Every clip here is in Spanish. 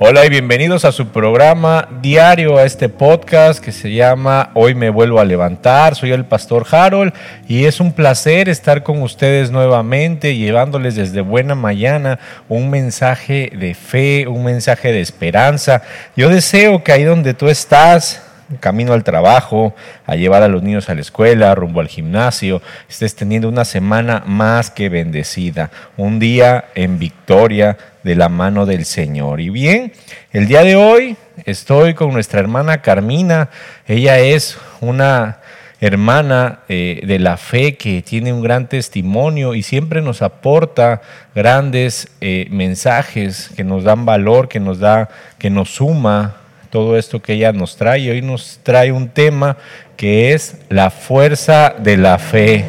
Hola y bienvenidos a su programa diario, a este podcast que se llama Hoy me vuelvo a levantar. Soy el pastor Harold y es un placer estar con ustedes nuevamente llevándoles desde buena mañana un mensaje de fe, un mensaje de esperanza. Yo deseo que ahí donde tú estás, camino al trabajo, a llevar a los niños a la escuela, rumbo al gimnasio, estés teniendo una semana más que bendecida, un día en victoria de la mano del Señor. Y bien, el día de hoy estoy con nuestra hermana Carmina, ella es una hermana eh, de la fe que tiene un gran testimonio y siempre nos aporta grandes eh, mensajes que nos dan valor, que nos da, que nos suma todo esto que ella nos trae. Hoy nos trae un tema que es la fuerza de la fe.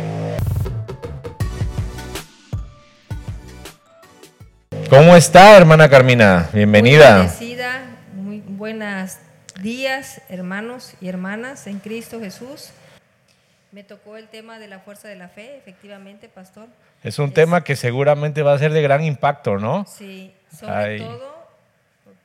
¿Cómo está, hermana Carmina? Bienvenida. Muy muy buenos días, hermanos y hermanas en Cristo Jesús. Me tocó el tema de la fuerza de la fe, efectivamente, pastor. Es un tema que seguramente va a ser de gran impacto, ¿no? Sí, sobre todo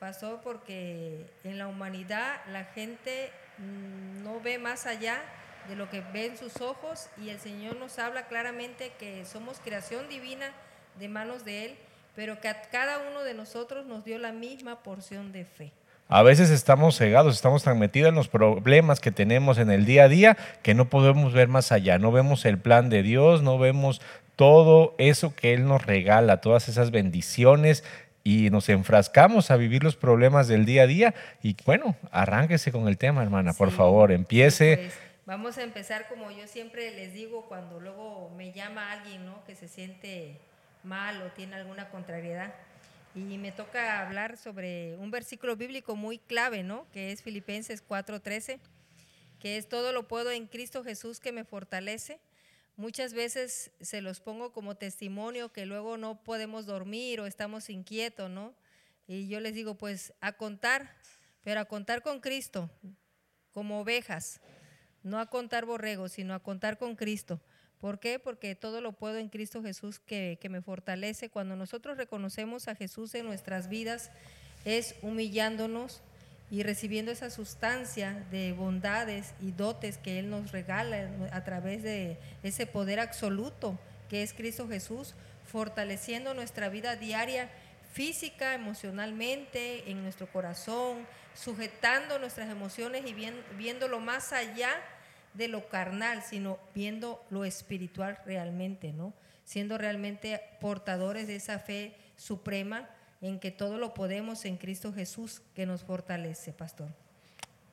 pasó porque en la humanidad la gente mm, no ve más allá de lo que ven sus ojos y el Señor nos habla claramente que somos creación divina de manos de Él, pero que cada uno de nosotros nos dio la misma porción de fe. A veces estamos cegados, estamos tan metidos en los problemas que tenemos en el día a día que no podemos ver más allá, no vemos el plan de Dios, no vemos todo eso que Él nos regala, todas esas bendiciones y nos enfrascamos a vivir los problemas del día a día. Y bueno, arránquese con el tema, hermana, por favor, empiece. Pues, vamos a empezar como yo siempre les digo cuando luego me llama alguien ¿no? que se siente mal o tiene alguna contrariedad. Y me toca hablar sobre un versículo bíblico muy clave, ¿no? Que es Filipenses 4:13, que es todo lo puedo en Cristo Jesús que me fortalece. Muchas veces se los pongo como testimonio que luego no podemos dormir o estamos inquietos, ¿no? Y yo les digo, pues a contar, pero a contar con Cristo, como ovejas, no a contar borregos, sino a contar con Cristo. ¿Por qué? Porque todo lo puedo en Cristo Jesús que, que me fortalece. Cuando nosotros reconocemos a Jesús en nuestras vidas, es humillándonos, y recibiendo esa sustancia de bondades y dotes que Él nos regala a través de ese poder absoluto que es Cristo Jesús, fortaleciendo nuestra vida diaria física, emocionalmente, en nuestro corazón, sujetando nuestras emociones y viéndolo más allá de lo carnal, sino viendo lo espiritual realmente, ¿no? Siendo realmente portadores de esa fe suprema en que todo lo podemos en Cristo Jesús que nos fortalece, pastor.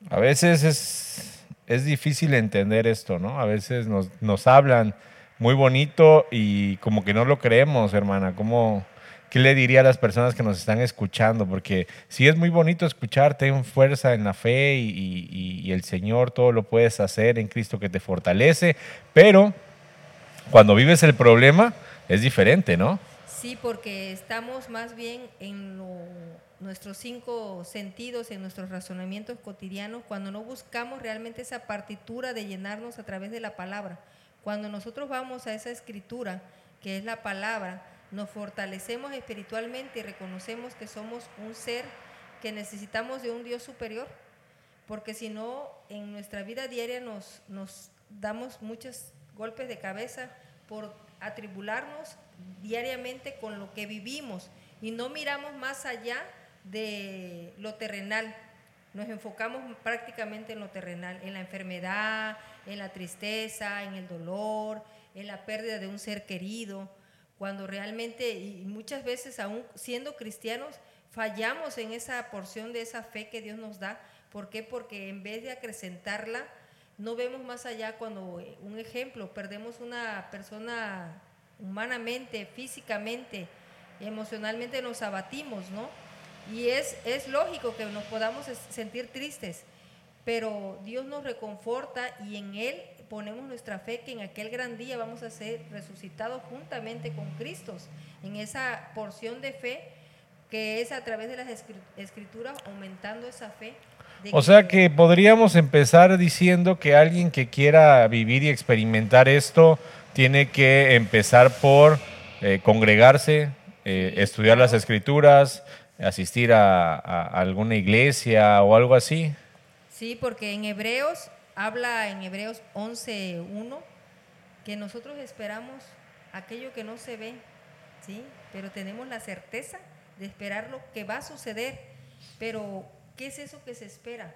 A veces es, es difícil entender esto, ¿no? A veces nos, nos hablan muy bonito y como que no lo creemos, hermana. ¿Cómo, ¿Qué le diría a las personas que nos están escuchando? Porque sí es muy bonito escuchar, ten fuerza en la fe y, y, y el Señor todo lo puedes hacer en Cristo que te fortalece, pero cuando vives el problema es diferente, ¿no? Sí, porque estamos más bien en nuestros cinco sentidos, en nuestros razonamientos cotidianos, cuando no buscamos realmente esa partitura de llenarnos a través de la palabra. Cuando nosotros vamos a esa escritura, que es la palabra, nos fortalecemos espiritualmente y reconocemos que somos un ser que necesitamos de un Dios superior, porque si no, en nuestra vida diaria nos, damos muchos golpes de cabeza por atribularnos diariamente con lo que vivimos y no miramos más allá de lo terrenal. Nos enfocamos prácticamente en lo terrenal, en la enfermedad, en la tristeza, en el dolor, en la pérdida de un ser querido, cuando realmente, y muchas veces aún siendo cristianos, fallamos en esa porción de esa fe que Dios nos da. ¿Por qué? Porque en vez de acrecentarla, no vemos más allá cuando, un ejemplo, perdemos una persona humanamente, físicamente, emocionalmente nos abatimos, ¿no? Y es, es lógico que nos podamos sentir tristes, pero Dios nos reconforta y en Él ponemos nuestra fe que en aquel gran día vamos a ser resucitados juntamente con Cristo, en esa porción de fe que es a través de las escrituras aumentando esa fe. O sea que podríamos empezar diciendo que alguien que quiera vivir y experimentar esto, tiene que empezar por eh, congregarse, eh, estudiar las escrituras, asistir a, a alguna iglesia o algo así. Sí, porque en Hebreos, habla en Hebreos 11.1, que nosotros esperamos aquello que no se ve, ¿sí? Pero tenemos la certeza de esperar lo que va a suceder. Pero, ¿qué es eso que se espera?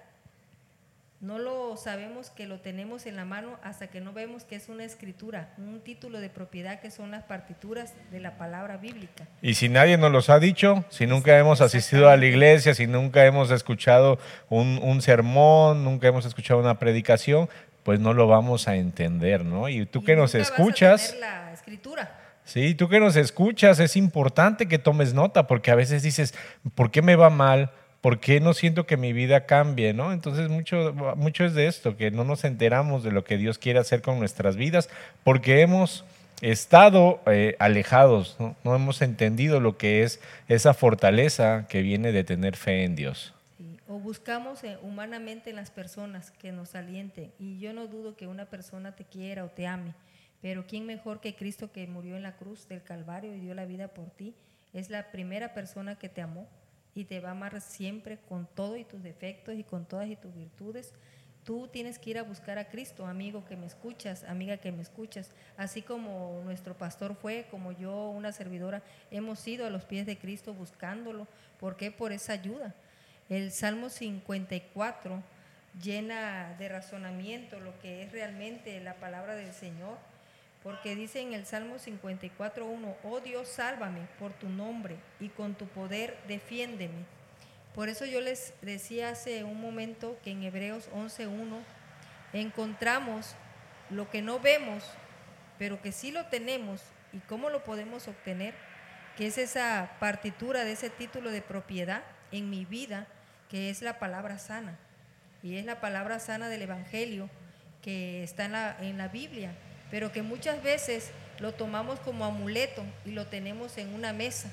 No lo sabemos que lo tenemos en la mano hasta que no vemos que es una escritura, un título de propiedad que son las partituras de la palabra bíblica. Y si nadie nos los ha dicho, si nunca hemos asistido a la iglesia, si nunca hemos escuchado un, un sermón, nunca hemos escuchado una predicación, pues no lo vamos a entender, ¿no? Y tú Y que nos vas a escuchas... tener la escritura. Sí, tú que nos escuchas, es importante que tomes nota porque a veces dices, ¿por qué me va mal? ¿Por qué no siento que mi vida cambie? ¿no? Entonces mucho, mucho es de esto, que no nos enteramos de lo que Dios quiere hacer con nuestras vidas porque hemos estado eh, alejados, ¿no? hemos entendido lo que es esa fortaleza que viene de tener fe en Dios. O buscamos eh, humanamente en las personas que nos alienten. Y yo no dudo que una persona te quiera o te ame, pero ¿quién mejor que Cristo que murió en la cruz del Calvario y dio la vida por ti? Es la primera persona que te amó y te va a amar siempre con todo y tus defectos y con todas y tus virtudes. Tú tienes que ir a buscar a Cristo, amigo que me escuchas, amiga que me escuchas, así como nuestro pastor fue, como yo, una servidora, hemos ido a los pies de Cristo buscándolo. ¿Por qué? Por esa ayuda. El Salmo 54 llena de razonamiento lo que es realmente la palabra del Señor, porque dice en el Salmo 54.1, oh Dios, sálvame por tu nombre y con tu poder defiéndeme. Por eso yo les decía hace un momento que en Hebreos 11.1 encontramos lo que no vemos, pero que sí lo tenemos y cómo lo podemos obtener, que es esa partitura de ese título de propiedad en mi vida, que es la palabra sana. Y es la palabra sana del Evangelio que está en la, en la Biblia, pero que muchas veces lo tomamos como amuleto y lo tenemos en una mesa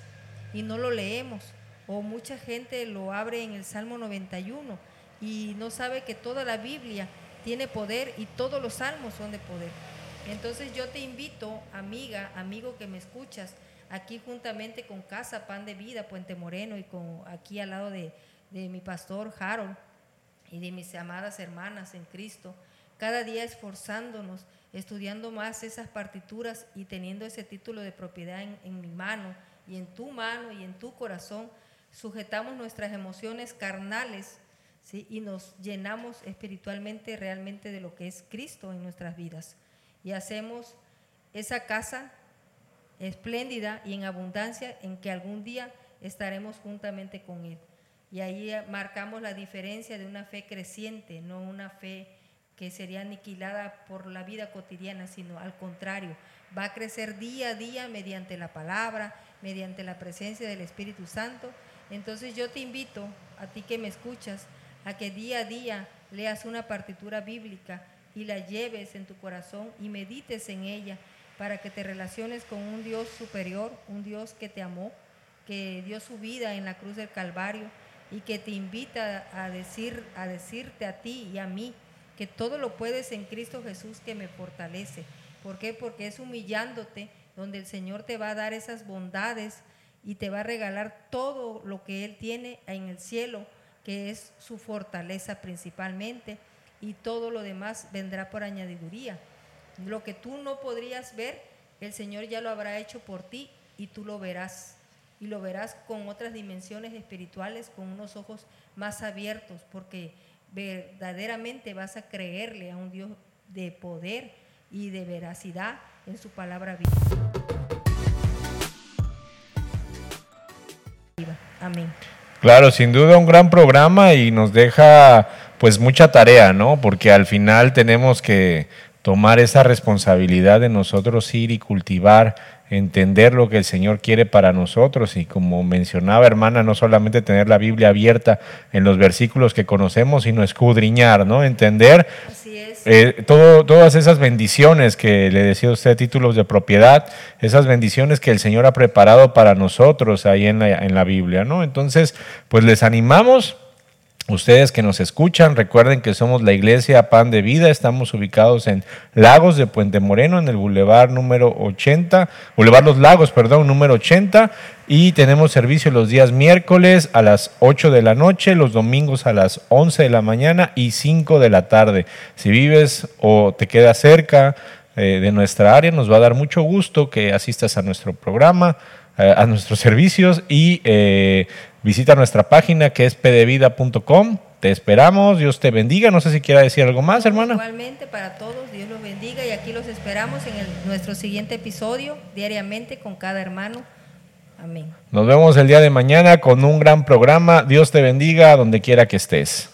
y no lo leemos. O mucha gente lo abre en el Salmo 91 y no sabe que toda la Biblia tiene poder y todos los salmos son de poder. Entonces yo te invito, amiga, amigo que me escuchas, aquí juntamente con Casa Pan de Vida, Puente Moreno, y con aquí al lado de, de mi pastor Harold y de mis amadas hermanas en Cristo, cada día esforzándonos, estudiando más esas partituras y teniendo ese título de propiedad en, mi mano y en tu mano y en tu corazón, sujetamos nuestras emociones carnales ¿sí? y nos llenamos espiritualmente realmente de lo que es Cristo en nuestras vidas. Y hacemos esa casa espléndida y en abundancia en que algún día estaremos juntamente con Él. Y ahí marcamos la diferencia de una fe creciente, no una fe que sería aniquilada por la vida cotidiana, sino al contrario, va a crecer día a día mediante la palabra, mediante la presencia del Espíritu Santo. Entonces yo te invito, a ti que me escuchas, a que día a día leas una partitura bíblica y la lleves en tu corazón y medites en ella para que te relaciones con un Dios superior, un Dios que te amó, que dio su vida en la cruz del Calvario y que te invita a decir a decirte a ti y a mí que todo lo puedes en Cristo Jesús que me fortalece. ¿Por qué? Porque es humillándote donde el Señor te va a dar esas bondades y te va a regalar todo lo que Él tiene en el cielo, que es su fortaleza principalmente, y todo lo demás vendrá por añadiduría. Lo que tú no podrías ver, el Señor ya lo habrá hecho por ti y tú lo verás. Y lo verás con otras dimensiones espirituales, con unos ojos más abiertos, porque verdaderamente vas a creerle a un Dios de poder y de veracidad en su palabra viva. Amén. Claro, sin duda un gran programa y nos deja pues mucha tarea, ¿no? Porque al final tenemos que tomar esa responsabilidad de nosotros ir y cultivar, entender lo que el Señor quiere para nosotros y como mencionaba hermana, no solamente tener la Biblia abierta en los versículos que conocemos, sino escudriñar, ¿no? Entender eh, todo, todas esas bendiciones que le decía usted, títulos de propiedad, esas bendiciones que el Señor ha preparado para nosotros ahí en la, en la Biblia, ¿no? Entonces, pues les animamos Ustedes que nos escuchan, recuerden que somos la iglesia Pan de Vida, estamos ubicados en Lagos de Puente Moreno, en el Boulevard número 80, Boulevard Los Lagos, perdón, número 80, y tenemos servicio los días miércoles a las 8 de la noche, los domingos a las 11 de la mañana y 5 de la tarde. Si vives o te quedas cerca eh, de nuestra área, nos va a dar mucho gusto que asistas a nuestro programa, eh, a nuestros servicios y eh, visita nuestra página que es pdevida.com. Te esperamos, Dios te bendiga. No sé si quiera decir algo más, hermana. Igualmente para todos, Dios los bendiga y aquí los esperamos en el- nuestro siguiente episodio, diariamente con cada hermano. Amén. Nos vemos el día de mañana con un gran programa. Dios te bendiga donde quiera que estés.